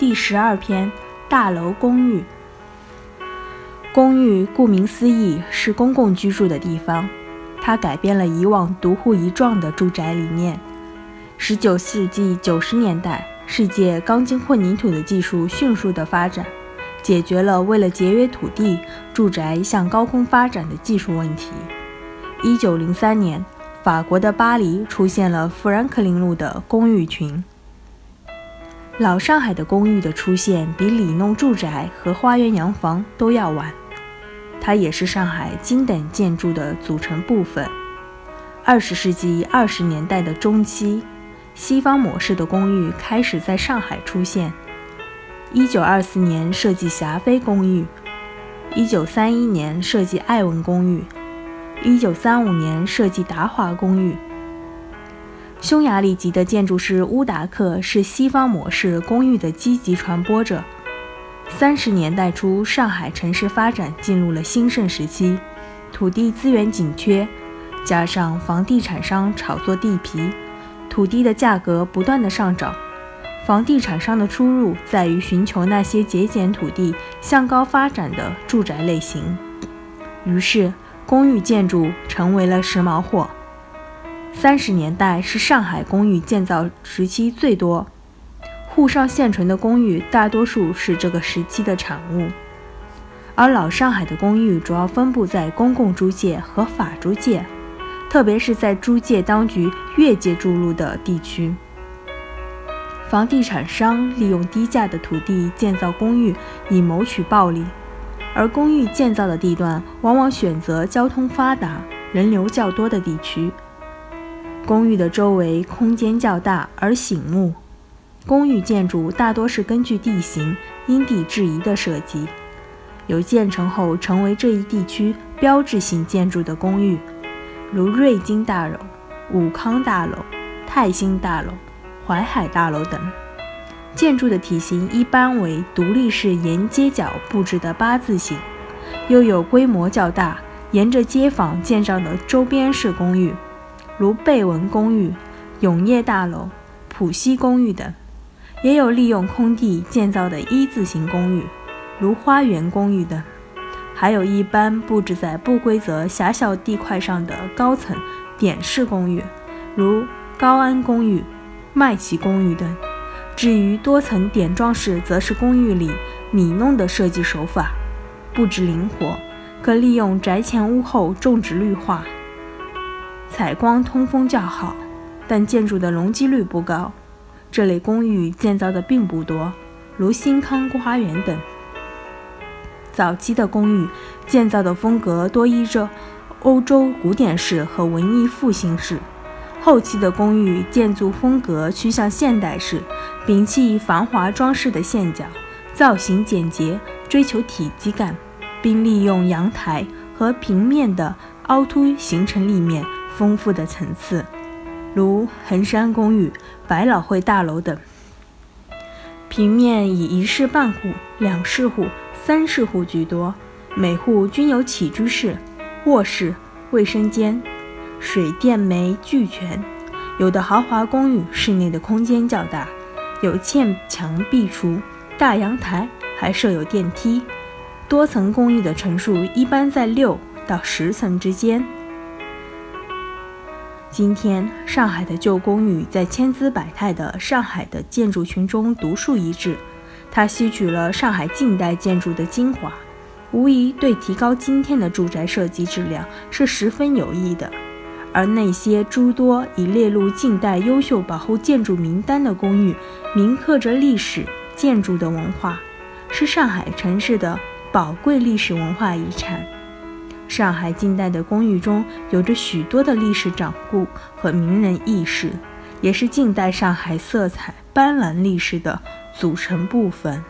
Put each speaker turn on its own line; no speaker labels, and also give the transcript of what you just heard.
第十二篇：大楼公寓。公寓顾名思义是公共居住的地方，它改变了以往独户一幢的住宅理念。十九世纪九十年代，世界钢筋混凝土的技术迅速的发展，解决了为了节约土地，住宅向高空发展的技术问题。一九零三年，法国的巴黎出现了富兰克林路的公寓群。老上海的公寓的出现比里弄住宅和花园洋房都要晚，它也是上海精等建筑的组成部分。二十世纪二十年代的中期，西方模式的公寓开始在上海出现。一九二四年设计霞飞公寓，一九三一年设计爱文公寓，一九三五年设计达华公寓。匈牙利籍的建筑师乌达克是西方模式公寓的积极传播者。三十年代初，上海城市发展进入了兴盛时期，土地资源紧缺，加上房地产商炒作地皮，土地的价格不断的上涨。房地产商的出路在于寻求那些节俭土地、向高发展的住宅类型，于是公寓建筑成为了时髦货。三十年代是上海公寓建造时期最多，沪上现存的公寓大多数是这个时期的产物，而老上海的公寓主要分布在公共租界和法租界，特别是在租界当局越界注入的地区。房地产商利用低价的土地建造公寓以谋取暴利，而公寓建造的地段往往选择交通发达、人流较多的地区。公寓的周围空间较大而醒目，公寓建筑大多是根据地形因地制宜的设计，有建成后成为这一地区标志性建筑的公寓，如瑞金大楼、武康大楼、泰兴大楼、淮海大楼等。建筑的体型一般为独立式沿街角布置的八字形，又有规模较大、沿着街坊建造的周边式公寓。如贝文公寓、永业大楼、浦西公寓等，也有利用空地建造的一字形公寓，如花园公寓等，还有一般布置在不规则狭小地块上的高层点式公寓，如高安公寓、麦琪公寓等。至于多层点状式，则是公寓里米弄的设计手法，布置灵活，可利用宅前屋后种植绿化。采光通风较好，但建筑的容积率不高。这类公寓建造的并不多，如新康花园等。早期的公寓建造的风格多依着欧洲古典式和文艺复兴式，后期的公寓建筑风格趋向现代式，摒弃繁华装饰的线角，造型简洁，追求体积感，并利用阳台和平面的凹凸形成立面。丰富的层次，如衡山公寓、百老汇大楼等。平面以一室半户、两室户、三室户居多，每户均有起居室、卧室、卫生间，水电煤俱全。有的豪华公寓室内的空间较大，有嵌墙壁橱、大阳台，还设有电梯。多层公寓的层数一般在六到十层之间。今天，上海的旧公寓在千姿百态的上海的建筑群中独树一帜，它吸取了上海近代建筑的精华，无疑对提高今天的住宅设计质量是十分有益的。而那些诸多已列入近代优秀保护建筑名单的公寓，铭刻着历史建筑的文化，是上海城市的宝贵历史文化遗产。上海近代的公寓中有着许多的历史掌故和名人轶事，也是近代上海色彩斑斓历史的组成部分。